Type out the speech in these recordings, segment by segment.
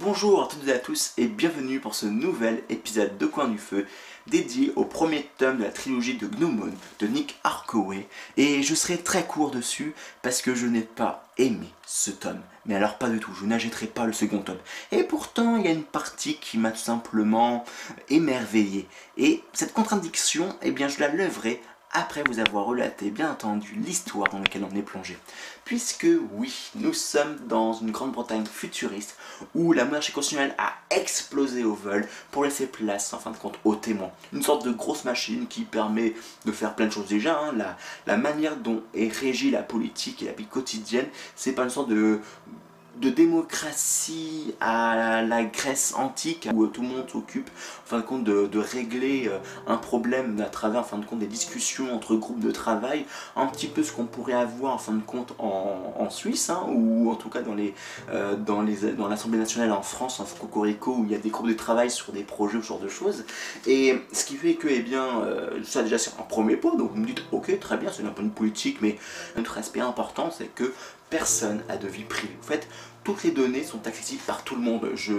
Bonjour à toutes et à tous et bienvenue pour ce nouvel épisode de Coin du Feu dédié au premier tome de la trilogie de Gnomon de Nick Arkaway et je serai très court dessus parce que je n'ai pas aimé ce tome. Mais alors pas du tout, je n'achèterai pas le second tome. Et pourtant il y a une partie qui m'a simplement émerveillé. Et cette contradiction, eh bien je la leverai après vous avoir relaté bien entendu l'histoire dans laquelle on est plongé. Puisque oui, nous sommes dans une Grande-Bretagne futuriste où la monarchie constitutionnelle a explosé au vol pour laisser place en fin de compte aux témoins. Une sorte de grosse machine qui permet de faire plein de choses déjà. Hein. La, la manière dont est régie la politique et la vie quotidienne, c'est pas une sorte de de démocratie à la Grèce antique où tout le monde s'occupe en fin de compte de, régler euh, un problème à travers en fin de compte des discussions entre groupes de travail. Un petit peu ce qu'on pourrait avoir en fin de compte en, Suisse hein, ou en tout cas dans les euh, dans les dans l'Assemblée nationale en France en Cocorico où il y a des groupes de travail sur des projets ou ce genre de choses. Et ce qui fait que eh bien euh, ça déjà c'est un premier point donc vous me dites ok très bien c'est un point de politique mais un autre aspect important c'est que personne a de vie privée. En fait, toutes les données sont accessibles par tout le monde. Je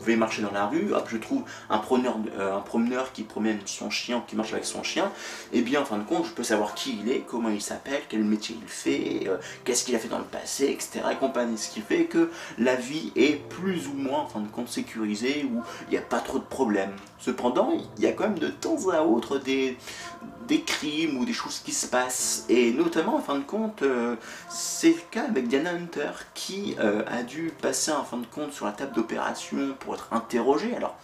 vais marcher dans la rue, hop, je trouve un promeneur, euh, promeneur qui promène son chien, qui marche avec son chien, et bien en fin de compte, je peux savoir qui il est, comment il s'appelle, quel métier il fait, euh, qu'est-ce qu'il a fait dans le passé, etc. et. Ce qui fait que la vie est plus ou moins en fin de compte sécurisée, où il n'y a pas trop de problèmes. Cependant, il y a quand même de temps à autre des, des crimes ou des choses qui se passent. Et notamment, en fin de compte, euh, c'est le cas avec Diana Hunter qui euh, a dû passer en fin de compte sur la table d'opération pour être interrogée. Alors,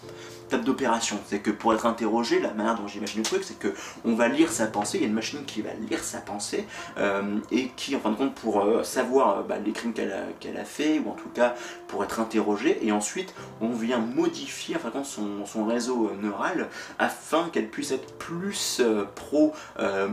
table d'opération, c'est que pour être interrogé, la manière dont j'imagine le truc, c'est que on va lire sa pensée, il y a une machine qui va lire sa pensée euh, et qui, en fin de compte, pour savoir bah, les crimes qu'elle a, a fait, ou en tout cas pour être interrogée, et ensuite on vient modifier en fin de compte son, son réseau neural afin qu'elle puisse être plus euh,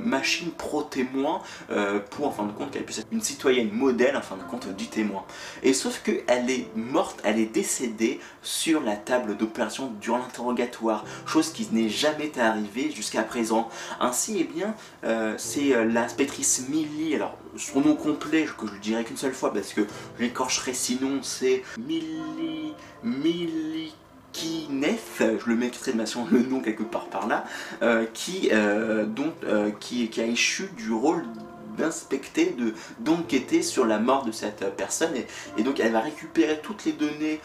pro-témoin, euh, pour en fin de compte qu'elle puisse être une citoyenne modèle en fin de compte du témoin. Et sauf qu'elle est morte, elle est décédée sur la table d'opération durant l'interrogatoire, chose qui n'est jamais arrivée jusqu'à présent. Ainsi, et eh bien, euh, c'est l'inspectrice Millie, alors son nom complet, que je dirai qu'une seule fois parce que je l'écorcherai sinon, c'est Millie... Millie qui Nef, je le mets de le nom quelque part par là, euh, qui, euh, euh, qui, qui, a échu du rôle d'inspecter, de d'enquêter sur la mort de cette personne. Et, donc elle va récupérer toutes les données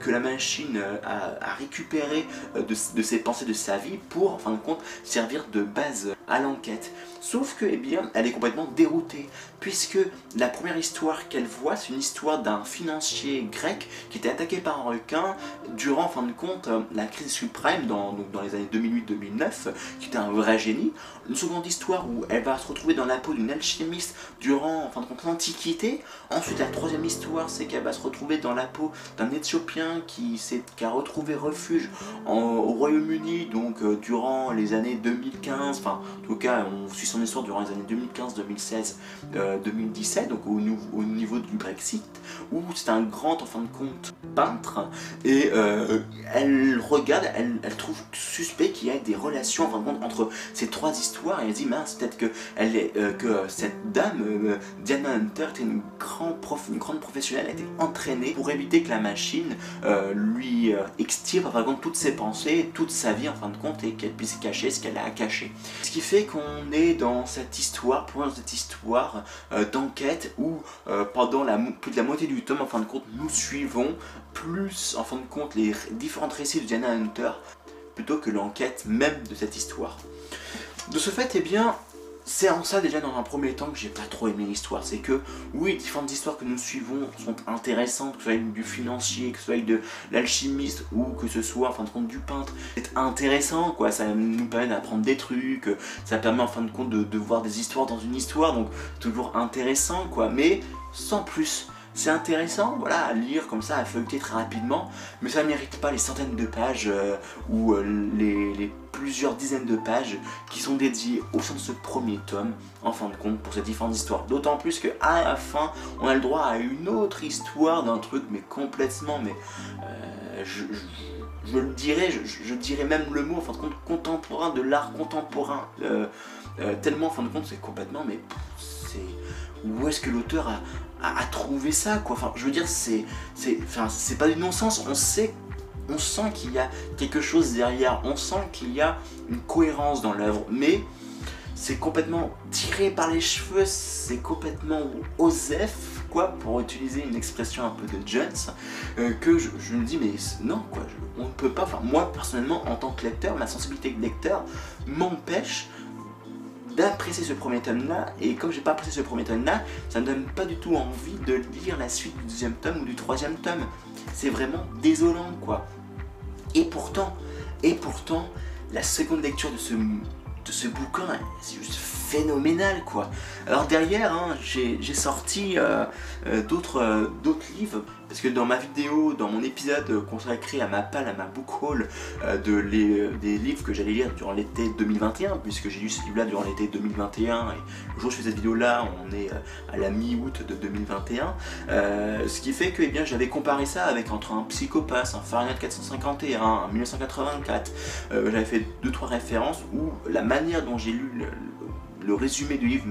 que la machine a, récupérées de, ses pensées de sa vie pour en fin de compte servir de base à l'enquête. Sauf que, eh bien, elle est complètement déroutée, puisque la première histoire qu'elle voit, c'est une histoire d'un financier grec qui était attaqué par un requin durant, en fin de compte, la crise suprême dans, dans les années 2008-2009, qui était un vrai génie. Une seconde histoire où elle va se retrouver dans la peau d'une alchimiste durant, en fin de compte, l'Antiquité. Ensuite, la troisième histoire, c'est qu'elle va se retrouver dans la peau d'un Éthiopien qui, qui a retrouvé refuge au Royaume-Uni, donc euh, durant les années 2015, enfin, en tout cas, on suit son histoire durant les années 2015, 2016, 2017, donc au, au, niveau du Brexit, où c'est un grand, en fin de compte, peintre, et euh, elle regarde, elle, trouve suspect qu'il y ait des relations, en fin de compte, entre ces trois histoires, et elle dit, mince, peut-être que, euh, cette dame, euh, Diana Hunter, était une, grande une grande professionnelle, elle était entraînée pour éviter que la machine lui extirpe, en fin de compte, toutes ses pensées, toute sa vie, en fin de compte, et qu'elle puisse cacher ce qu'elle a à cacher. Fait qu'on est dans cette histoire, pour cette histoire euh, d'enquête où euh, pendant la, plus de la moitié du tome, en fin de compte, nous suivons plus, en fin de compte, les différents récits de Diana Hunter plutôt que l'enquête même de cette histoire. De ce fait, eh bien, c'est en ça déjà dans un premier temps que j'ai pas trop aimé l'histoire. C'est que oui, différentes histoires que nous suivons sont intéressantes, que ce soit du financier, que ce soit de l'alchimiste ou que ce soit en fin de compte du peintre. C'est intéressant quoi, ça nous permet d'apprendre des trucs, ça permet en fin de compte de, de voir des histoires dans une histoire, donc toujours intéressant quoi, mais sans plus. C'est intéressant, voilà, à lire comme ça, à feuilleter très rapidement, mais ça ne mérite pas les centaines de pages euh, ou euh, les, plusieurs dizaines de pages qui sont dédiées au sein de ce premier tome, en fin de compte, pour ces différentes histoires. D'autant plus qu'à la fin, on a le droit à une autre histoire d'un truc, mais complètement, mais... Euh, je, le dirais, je, dirais même le mot, en fin de compte, contemporain, de l'art contemporain. tellement, en fin de compte, c'est complètement, mais c'est où est-ce que l'auteur a, a, trouvé ça, quoi? Enfin, je veux dire, c'est, c'est, enfin, c'est pas du non-sens. On sait on sent qu'il y a quelque chose derrière, on sent qu'il y a une cohérence dans l'œuvre, mais c'est complètement tiré par les cheveux, c'est complètement osef, quoi, pour utiliser une expression un peu de Jones, euh, que je, me dis, mais non, quoi, on ne peut pas, enfin, moi personnellement, en tant que lecteur, ma sensibilité de lecteur m'empêche d'apprécier ce premier tome-là, et comme j'ai pas apprécié ce premier tome-là, ça ne donne pas du tout envie de lire la suite du deuxième tome ou du troisième tome. C'est vraiment désolant, quoi. Et pourtant, la seconde lecture de ce, de ce bouquin, c'est juste phénoménal quoi. Alors derrière, hein, j'ai sorti euh, euh, euh, d'autres livres parce que dans ma vidéo, dans mon épisode consacré à ma palle, à ma book haul euh, de les, des livres que j'allais lire durant l'été 2021, puisque j'ai lu ce livre-là durant l'été 2021, et le jour où je fais cette vidéo-là, on est euh, à la mi-août de 2021, euh, ce qui fait que eh bien, j'avais comparé ça avec entre un Psychopathe, un Fahrenheit 451, un 1984, j'avais fait deux trois références où la manière dont j'ai lu le, le résumé du livre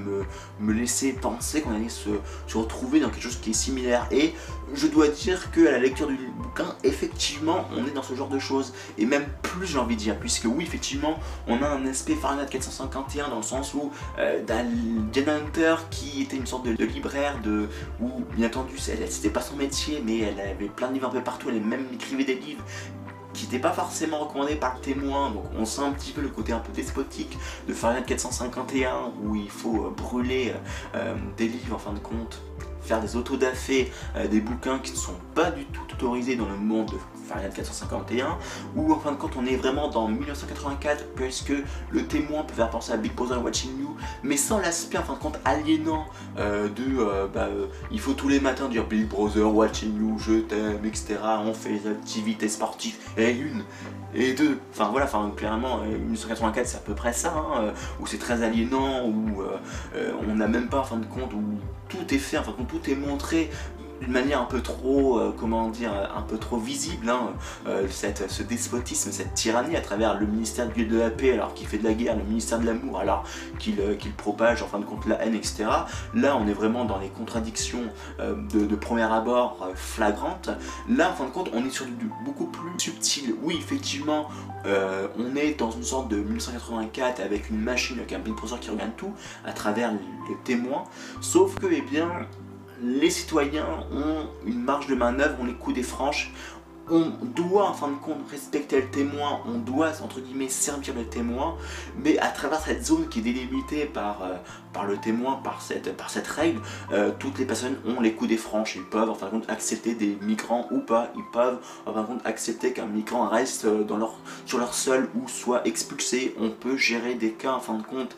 me, laissait penser qu'on allait se, retrouver dans quelque chose qui est similaire. Et je dois dire que à la lecture du bouquin, effectivement, on est dans ce genre de choses. Et même plus, j'ai envie de dire, puisque oui, effectivement, on a un aspect Fahrenheit 451 dans le sens où euh, Jen Hunter, qui était une sorte de, libraire, de, où, bien entendu, c'était pas son métier, mais elle avait plein de livres un peu partout, elle même écrivait des livres qui n'était pas forcément recommandé par le témoin, donc on sent un petit peu le côté un peu despotique de Fahrenheit 451 où il faut euh, brûler euh, euh, des livres en fin de compte faire des autodafés, euh, des bouquins qui ne sont pas du tout autorisés dans le monde de Fahrenheit 451, ou en fin de compte on est vraiment dans 1984 puisque le témoin peut faire penser à Big Brother Watching You, mais sans l'aspect en fin de compte aliénant euh, de euh, bah, il faut tous les matins dire Big Brother Watching You, je t'aime, etc. On fait les activités sportives, et une, et deux. Enfin voilà, enfin clairement 1984 c'est à peu près ça, hein, où c'est très aliénant, où on n'a même pas en fin de compte, où tout est fait, enfin tout est montré d'une manière un peu trop, euh, comment dire, un peu trop visible, hein, euh, ce despotisme, cette tyrannie à travers le ministère de la paix alors qu'il fait de la guerre, le ministère de l'amour alors qu'il euh, propage en fin de compte la haine, etc. Là, on est vraiment dans les contradictions de, premier abord flagrantes. Là, en fin de compte, on est sur du beaucoup plus subtil. Oui, effectivement, on est dans une sorte de 1984 avec une machine, avec un Big qui regarde tout à travers les témoins, sauf que, eh bien, les citoyens ont une marge de manœuvre, on les coups des franches, on doit en fin de compte respecter le témoin, on doit entre guillemets servir le témoin, mais à travers cette zone qui est délimitée par, euh, le témoin, par cette, règle, euh, toutes les personnes ont les coups des franches, ils peuvent en fin de compte accepter des migrants ou pas, ils peuvent en fin de compte accepter qu'un migrant reste euh, sur leur sol ou soit expulsé, on peut gérer des cas en fin de compte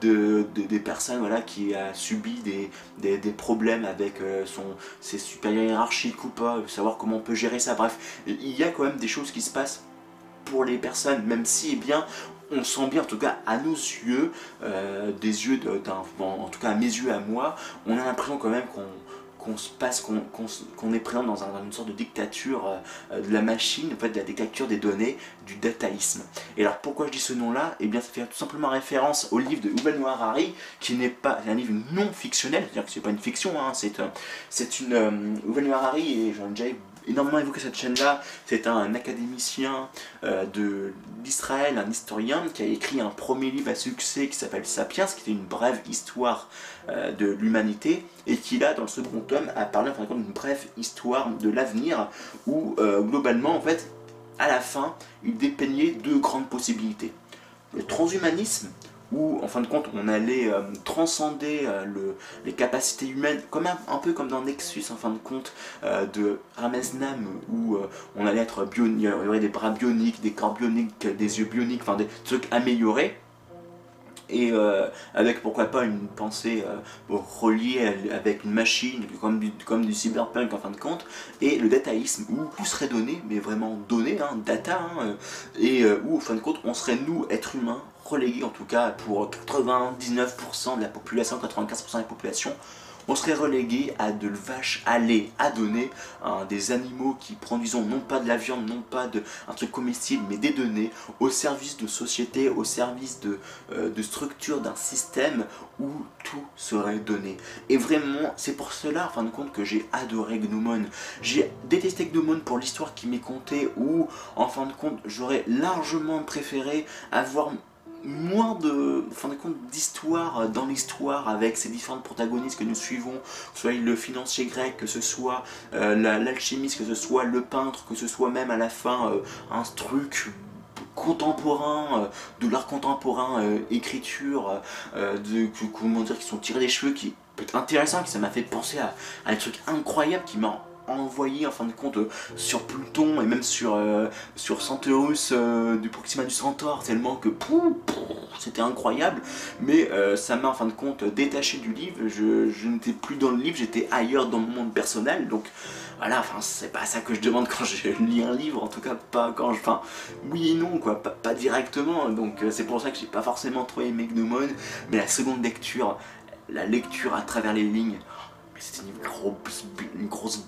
de, des personnes qui a subi des, des, problèmes avec son, ses supérieurs hiérarchiques ou pas, savoir comment on peut gérer ça, bref, il y a quand même des choses qui se passent pour les personnes, même si eh bien, on sent bien, en tout cas à nos yeux, euh, des yeux d'un, en tout cas à mes yeux, à moi, on a l'impression quand même qu'on se passe, qu'on est présent dans, une sorte de dictature euh, de la machine, en fait, de la dictature des données, du dataïsme. Et alors pourquoi je dis ce nom-là? Eh bien ça fait tout simplement référence au livre de Yuval Noah Harari, qui n'est pas un livre non fictionnel, c'est-à-dire que c'est pas une fiction, hein, c'est c'est une... Euh, Harari, et j'en ai déjà énormément évoqué cette chaîne-là. C'est un académicien euh, d'Israël, un historien, qui a écrit un premier livre à succès qui s'appelle Sapiens, qui était une brève histoire euh, de l'humanité, et qui là, dans le second tome, a parlé en d'une brève histoire de l'avenir, où euh, globalement, en fait, à la fin, il dépeignait deux grandes possibilités. Le transhumanisme, où en fin de compte on allait euh, transcender euh, les capacités humaines, comme un, peu comme dans Nexus en fin de compte euh, de Ramesnam, où on allait être bionique, il y aurait des bras bioniques, des corps bioniques, des yeux bioniques, enfin des trucs améliorés. Et avec pourquoi pas une pensée reliée avec une machine, comme du, cyberpunk en fin de compte, et le dataïsme, où tout serait donné, mais vraiment donné, hein, data, hein, et où en fin de compte on serait nous, êtres humains, relégués en tout cas pour 99% de la population, 95% de la population, on serait relégué à de vaches lait à donner, hein, des animaux qui produisent non pas de la viande, non pas de, un truc comestible, mais des données au service de société, au service de, euh, de structure d'un système où tout serait donné. Et vraiment, c'est pour cela, en fin de compte, que j'ai adoré Gnomon. J'ai détesté Gnomon pour l'histoire qui m'est contée, où, en fin de compte, j'aurais largement préféré avoir moins de, fin de compte, d'histoire dans l'histoire avec ces différents protagonistes que nous suivons, que ce soit le financier grec, que ce soit euh, l'alchimiste, que ce soit le peintre, que ce soit même à la fin euh, un truc contemporain, euh, de l'art contemporain, écriture, de, comment dire, qui sont tirés des cheveux, qui peut être intéressant, qui ça m'a fait penser à, à un truc incroyable qui m'a envoyé en fin de compte sur Pluton et même sur, euh, sur Centaurus euh, du Proxima du Centaure tellement que c'était incroyable. Mais euh, ça m'a en fin de compte détaché du livre. Je, je n'étais plus dans le livre j'étais ailleurs dans mon monde personnel. Donc voilà enfin c'est pas ça que je demande quand je lis un livre en tout cas pas quand je enfin oui et non quoi pas, directement. Donc c'est pour ça que j'ai pas forcément trouvé Megnomon. Mais la seconde lecture la lecture à travers les lignes c'était une grosse, une grosse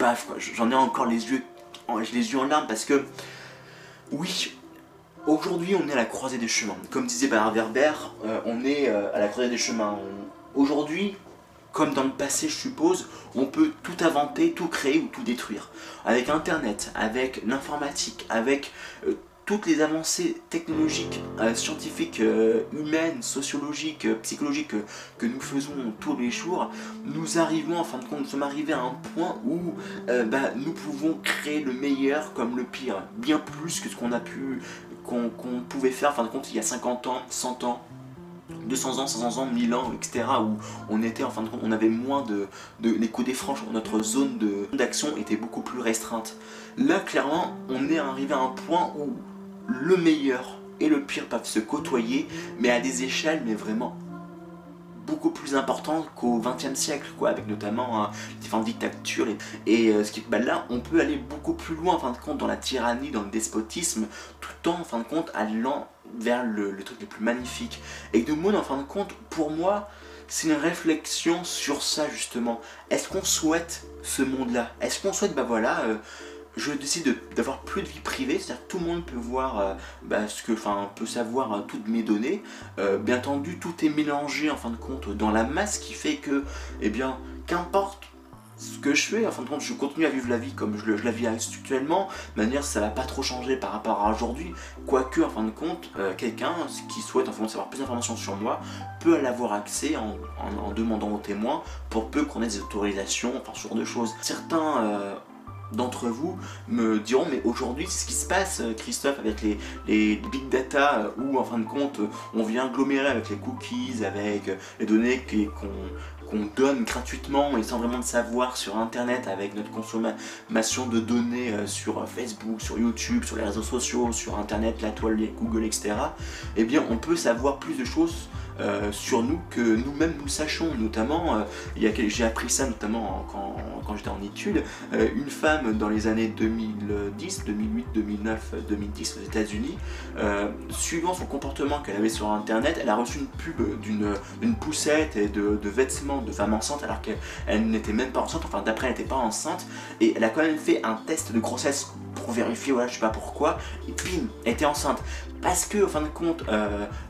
J'en ai encore les yeux, les yeux en larmes parce que, oui, aujourd'hui on est à la croisée des chemins. Comme disait Bernard Werber, euh, on est euh, à la croisée des chemins. Aujourd'hui, comme dans le passé je suppose, on peut tout inventer, tout créer ou tout détruire. Avec Internet, avec l'informatique, avec euh, toutes les avancées technologiques, euh, scientifiques, euh, humaines, sociologiques, euh, psychologiques que nous faisons tous les jours, nous arrivons, en fin de compte, nous sommes arrivés à un point où bah, nous pouvons créer le meilleur comme le pire, bien plus que ce qu'on a pu, qu'on pouvait faire, en fin de compte, il y a 50 ans, 100 ans, 200 ans, 500 ans, 1000 ans, etc. où on était en fin de compte, on avait moins de, les coups franches, notre zone d'action était beaucoup plus restreinte. Là, clairement, on est arrivé à un point où le meilleur et le pire peuvent se côtoyer, mais à des échelles, mais vraiment beaucoup plus importantes qu'au XXe siècle, quoi, avec notamment hein, différentes dictatures. Et, euh, ce qui, bah là, on peut aller beaucoup plus loin, en fin de compte, dans la tyrannie, dans le despotisme, tout en, en fin de compte, allant vers le, truc le plus magnifique. Et de Moon, en fin de compte, pour moi, c'est une réflexion sur ça, justement. Est-ce qu'on souhaite ce monde-là? Est-ce qu'on souhaite, bah voilà... Euh, je décide d'avoir plus de vie privée, c'est-à-dire tout le monde peut voir euh, bah, ce que, enfin, peut savoir euh, toutes mes données. Euh, bien entendu, tout est mélangé en fin de compte dans la masse qui fait que, eh bien, qu'importe ce que je fais, en fin de compte, je continue à vivre la vie comme je, la vis actuellement, de manière ça va pas trop changer par rapport à aujourd'hui, quoique en fin de compte, quelqu'un qui souhaite en fin de savoir plus d'informations sur moi peut aller avoir accès en, demandant aux témoins pour peu qu'on ait des autorisations, enfin ce genre de choses. Certains d'entre vous me diront mais aujourd'hui ce qui se passe euh, Christophe avec les, big data euh, où en fin de compte on vient agglomérer avec les cookies, avec euh, les données qu'on donne gratuitement et sans vraiment de savoir sur internet avec notre consommation de données sur Facebook, sur YouTube, sur les réseaux sociaux, sur internet, la toile, Google, etc. Eh bien on peut savoir plus de choses euh, sur nous que nous-mêmes nous sachions. Notamment, euh, j'ai appris ça notamment quand, quand j'étais en études, euh, une femme dans les années 2010, 2008, 2009, 2010 aux États-Unis, suivant son comportement qu'elle avait sur Internet, elle a reçu une pub d'une poussette et de, vêtements de femme enceinte alors qu'elle n'était même pas enceinte, enfin d'après elle n'était pas enceinte, et elle a quand même fait un test de grossesse pour vérifier, voilà, je sais pas pourquoi, et bim, elle était enceinte. Parce que, en fin de compte,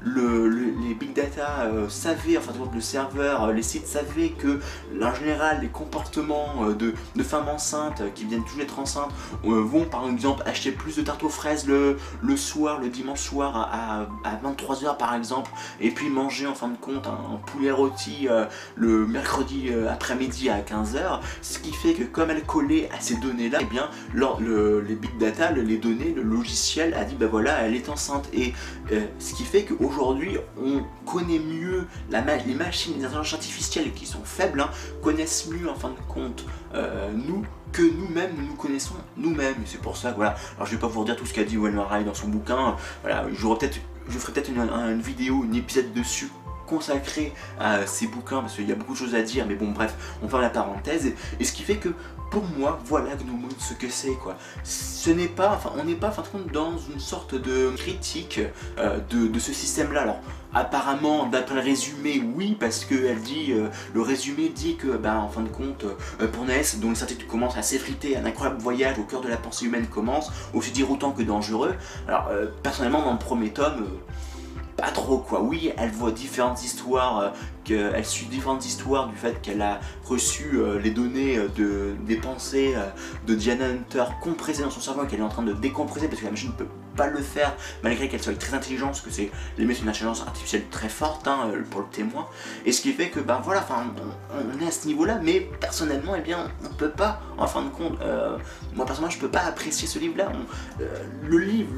les big data euh, savaient, en fin de compte, le serveur, euh, les sites savaient que, en général, les comportements de, femmes enceintes qui viennent toujours d'être enceintes vont, par exemple, acheter plus de tartes aux fraises le, le soir, le dimanche soir à, 23h, par exemple, et puis manger, en fin de compte, un, poulet rôti le mercredi après-midi à 15h, ce qui fait que, comme elle collait à ces données-là, eh bien, les big data, les données, le logiciel a dit, bah voilà, elle est enceinte. Et euh, ce qui fait qu'aujourd'hui on connaît mieux la les machines, les intelligences artificielles qui sont faibles hein, connaissent mieux en fin de compte euh, nous que nous-mêmes nous connaissons nous-mêmes. Et c'est pour ça voilà alors je vais pas vous redire tout ce qu'a dit Ray dans son bouquin. Voilà j'aurai peut-être je ferai peut-être une, une, vidéo, un épisode dessus consacré à ces bouquins parce qu'il y a beaucoup de choses à dire, mais bon bref, on ferme la parenthèse. Et, ce qui fait que pour moi, voilà Gnomon ce que c'est quoi. Ce n'est pas, enfin on n'est pas fin dans une sorte de critique euh, de, ce système-là. Alors apparemment, d'après le résumé, oui, parce que elle dit, euh, le résumé dit que, ben, en fin de compte, euh, pour Ness, dont les certitudes commencent à s'effriter, un incroyable voyage au cœur de la pensée humaine commence, aussi déroutant que dangereux. Alors personnellement, dans le premier tome pas trop quoi. Oui, elle voit différentes histoires, euh, qu'elle suit différentes histoires du fait qu'elle a reçu euh, les données euh, de, des pensées de Diana Hunter compressées dans son cerveau qu'elle est en train de décompresser parce que la machine ne peut pas le faire malgré qu'elle soit très intelligente parce que c'est les une intelligence artificielle très forte hein, pour le témoin et ce qui fait que ben voilà on, est à ce niveau là mais personnellement eh bien on peut pas en fin de compte moi personnellement je peux pas apprécier ce livre là le livre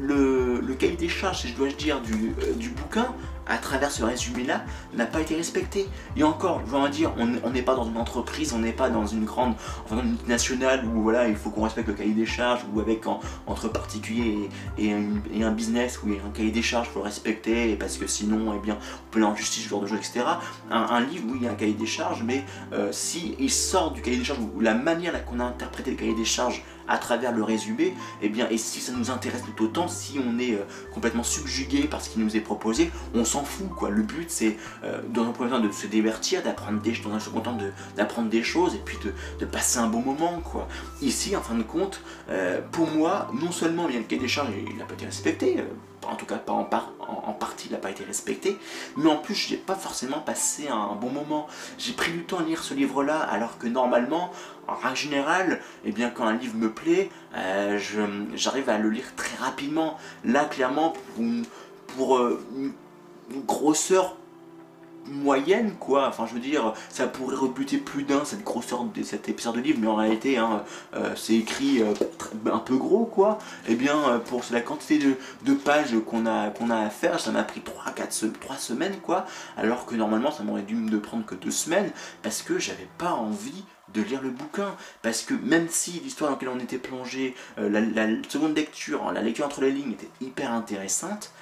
le, cahier des charges, si je dois dire, du, euh, du bouquin, à travers ce résumé-là, n'a pas été respecté. Et encore, je veux dire, on n'est pas dans une entreprise, on n'est pas dans une grande enfin, une nationale où voilà, il faut qu'on respecte le cahier des charges, ou avec entre particuliers et, un, business où il y a un cahier des charges, il faut respecter, parce que sinon, eh bien, on peut aller en justice, ce genre de choses, etc. Un, livre, oui, il y a un cahier des charges, mais euh, si il sort du cahier des charges, ou la manière qu'on a interprété le cahier des charges à travers le résumé, eh bien, et si ça nous intéresse tout autant, si on est euh, complètement subjugué par ce qui nous est proposé, on s'en fout, quoi. Le but, c'est, euh, dans un premier temps, de se divertir, d'apprendre des, dans un second temps, d'apprendre des choses, et puis de, passer un bon moment, quoi. Ici, en fin de compte, euh, pour moi, non seulement, bien le cahier des charges, il n'a pas été respecté, en tout cas pas en, en, partie, il n'a pas été respecté, mais en plus je n'ai pas forcément passé un bon moment. J'ai pris du temps à lire ce livre-là, alors que normalement, en règle générale, eh bien, quand un livre me plaît, euh, j'arrive à le lire très rapidement. Là, clairement, pour, pour euh, grosseur moyenne quoi. Enfin je veux dire ça pourrait rebuter plus d'un cette grosseur de cet épisode de livre mais en réalité hein, euh, c'est écrit euh, un peu gros quoi. Et eh bien euh, pour la quantité de, pages qu'on a qu'on a à faire ça m'a pris 3 4 3 semaines quoi. Alors que normalement ça m'aurait dû me prendre que 2 semaines parce que j'avais pas envie de lire le bouquin. Parce que même si l'histoire dans laquelle on était plongé la, la, seconde lecture la lecture entre les lignes était hyper intéressante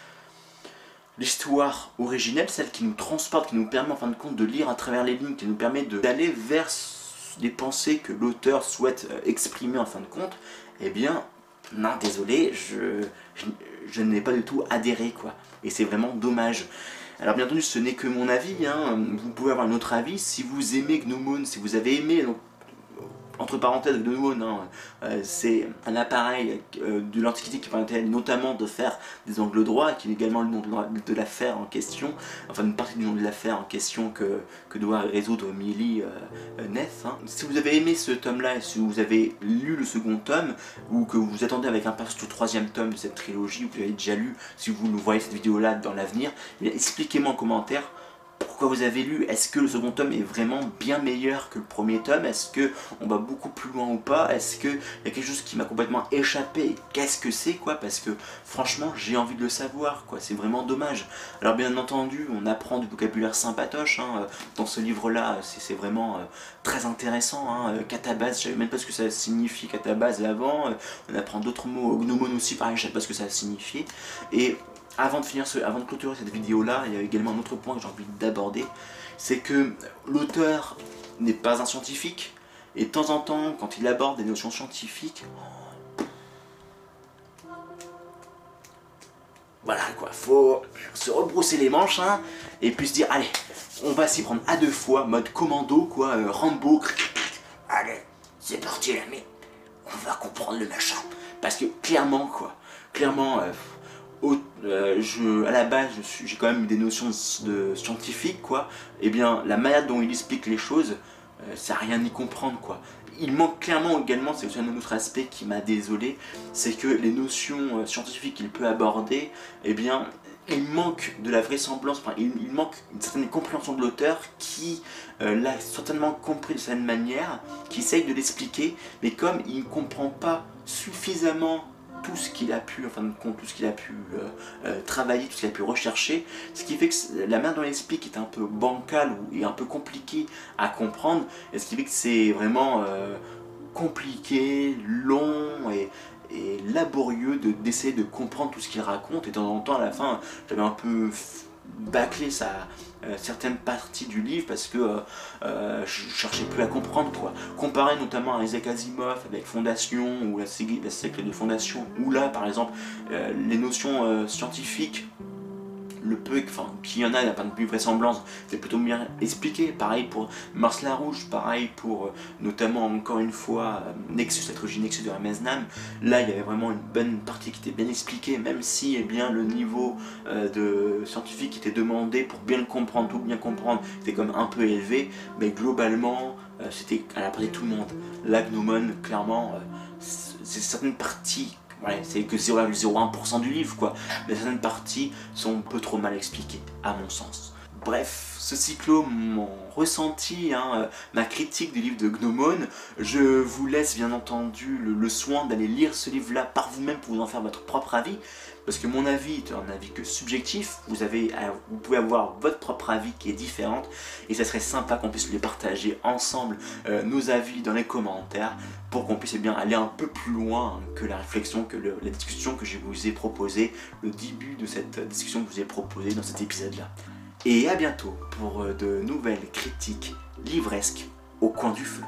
l'histoire originelle, celle qui nous transporte, qui nous permet en fin de compte de lire à travers les lignes, qui nous permet d'aller vers les pensées que l'auteur souhaite euh, exprimer en fin de compte, eh bien, non, désolé, je, je, n'ai pas du tout adhéré, quoi. Et c'est vraiment dommage. Alors bien entendu, ce n'est que mon avis, hein. vous pouvez avoir un autre avis, si vous aimez Gnomon, si vous avez aimé entre parenthèses, de nouveau, euh, c'est un appareil euh, de l'Antiquité qui permettait notamment de faire des angles droits, qui est également le nom de l'affaire en question, enfin une partie du nom de l'affaire en question que, doit résoudre Milly euh, Ness. Hein. Si vous avez aimé ce tome-là, si vous avez lu le second tome, ou que vous attendez avec impatience le troisième tome de cette trilogie, ou que vous avez déjà lu, si vous voyez cette vidéo-là dans l'avenir, eh expliquez-moi en commentaire pourquoi vous avez lu? Est-ce que le second tome est vraiment bien meilleur que le premier tome? Est-ce que on va beaucoup plus loin ou pas? Est-ce qu'il y a quelque chose qui m'a complètement échappé? Qu'est-ce que c'est quoi? Parce que franchement j'ai envie de le savoir quoi, c'est vraiment dommage. Alors bien entendu on apprend du vocabulaire sympatoche hein, dans ce livre là, c'est vraiment euh, très intéressant. Hein. Catabase, je savais même pas ce que ça signifie catabase avant, on apprend d'autres mots, gnomon aussi pareil, je savais pas ce que ça signifiait. Et avant de finir, ce, avant de clôturer cette vidéo-là, il y a également un autre point que j'ai envie d'aborder, c'est que l'auteur n'est pas un scientifique, et de temps en temps, quand il aborde des notions scientifiques, voilà quoi, faut se rebrousser les manches, hein, et puis se dire, allez, on va s'y prendre à deux fois, mode commando, quoi, euh, Rambo, allez, c'est parti l'ami, on va comprendre le machin, parce que clairement, quoi, clairement, euh, euh, à la base, j'ai quand même des notions de scientifiques, quoi. Et eh bien, la manière dont il explique les choses, euh, ça n'a rien y comprendre, quoi. Il manque clairement également, c'est aussi un autre aspect qui m'a désolé, c'est que les notions euh, scientifiques qu'il peut aborder, eh bien, il manque de la vraisemblance, enfin, il, manque une certaine compréhension de l'auteur qui l'a certainement compris de cette manière, qui essaye de l'expliquer, mais comme il ne comprend pas suffisamment tout ce qu'il a pu, compte, tout ce qu'il a pu euh, euh, travailler, tout ce qu'il a pu rechercher, ce qui fait que la manière dont il explique est un peu bancale ou est un peu compliqué à comprendre, et ce qui fait que c'est vraiment euh, compliqué, long et, laborieux d'essayer de, comprendre tout ce qu'il raconte, et de temps en temps à la fin j'avais un peu bâcler sa, certaines parties du livre parce que je cherchais plus à comprendre quoi. Comparé notamment à Isaac Asimov avec Fondation ou la, la de Fondation, où là par exemple les notions scientifiques le peu qu'il y en a d'un point de vue vraisemblance, c'est plutôt bien expliqué. Pareil pour Mars la Rouge, pareil pour euh, notamment encore une fois euh, Nexus, la trilogie Nexus de Nam. Là, il y avait vraiment une bonne partie qui était bien expliquée, même si eh bien, le niveau euh, de scientifique qui était demandé pour bien le comprendre, tout bien comprendre, était comme un peu élevé, mais globalement, c'était à la portée de tout le monde. Là, Gnomon, clairement, c'est certaines parties c'est que 0,01% du livre, quoi. Mais certaines parties sont un peu trop mal expliquées, à mon sens. Bref, ce cyclo, mon ressenti, hein, euh, ma critique du livre de Gnomon, je vous laisse bien entendu le soin d'aller lire ce livre-là par vous-même pour vous en faire votre propre avis parce que mon avis est un avis que subjectif, vous, avez, euh, vous pouvez avoir votre propre avis qui est différent, et ça serait sympa qu'on puisse les partager ensemble, euh, nos avis dans les commentaires, pour qu'on puisse eh bien, aller un peu plus loin que la réflexion, que la discussion que je vous ai proposée, le début de cette discussion que je vous ai proposée dans cet épisode-là. Et à bientôt pour euh, de nouvelles critiques livresques au coin du feu.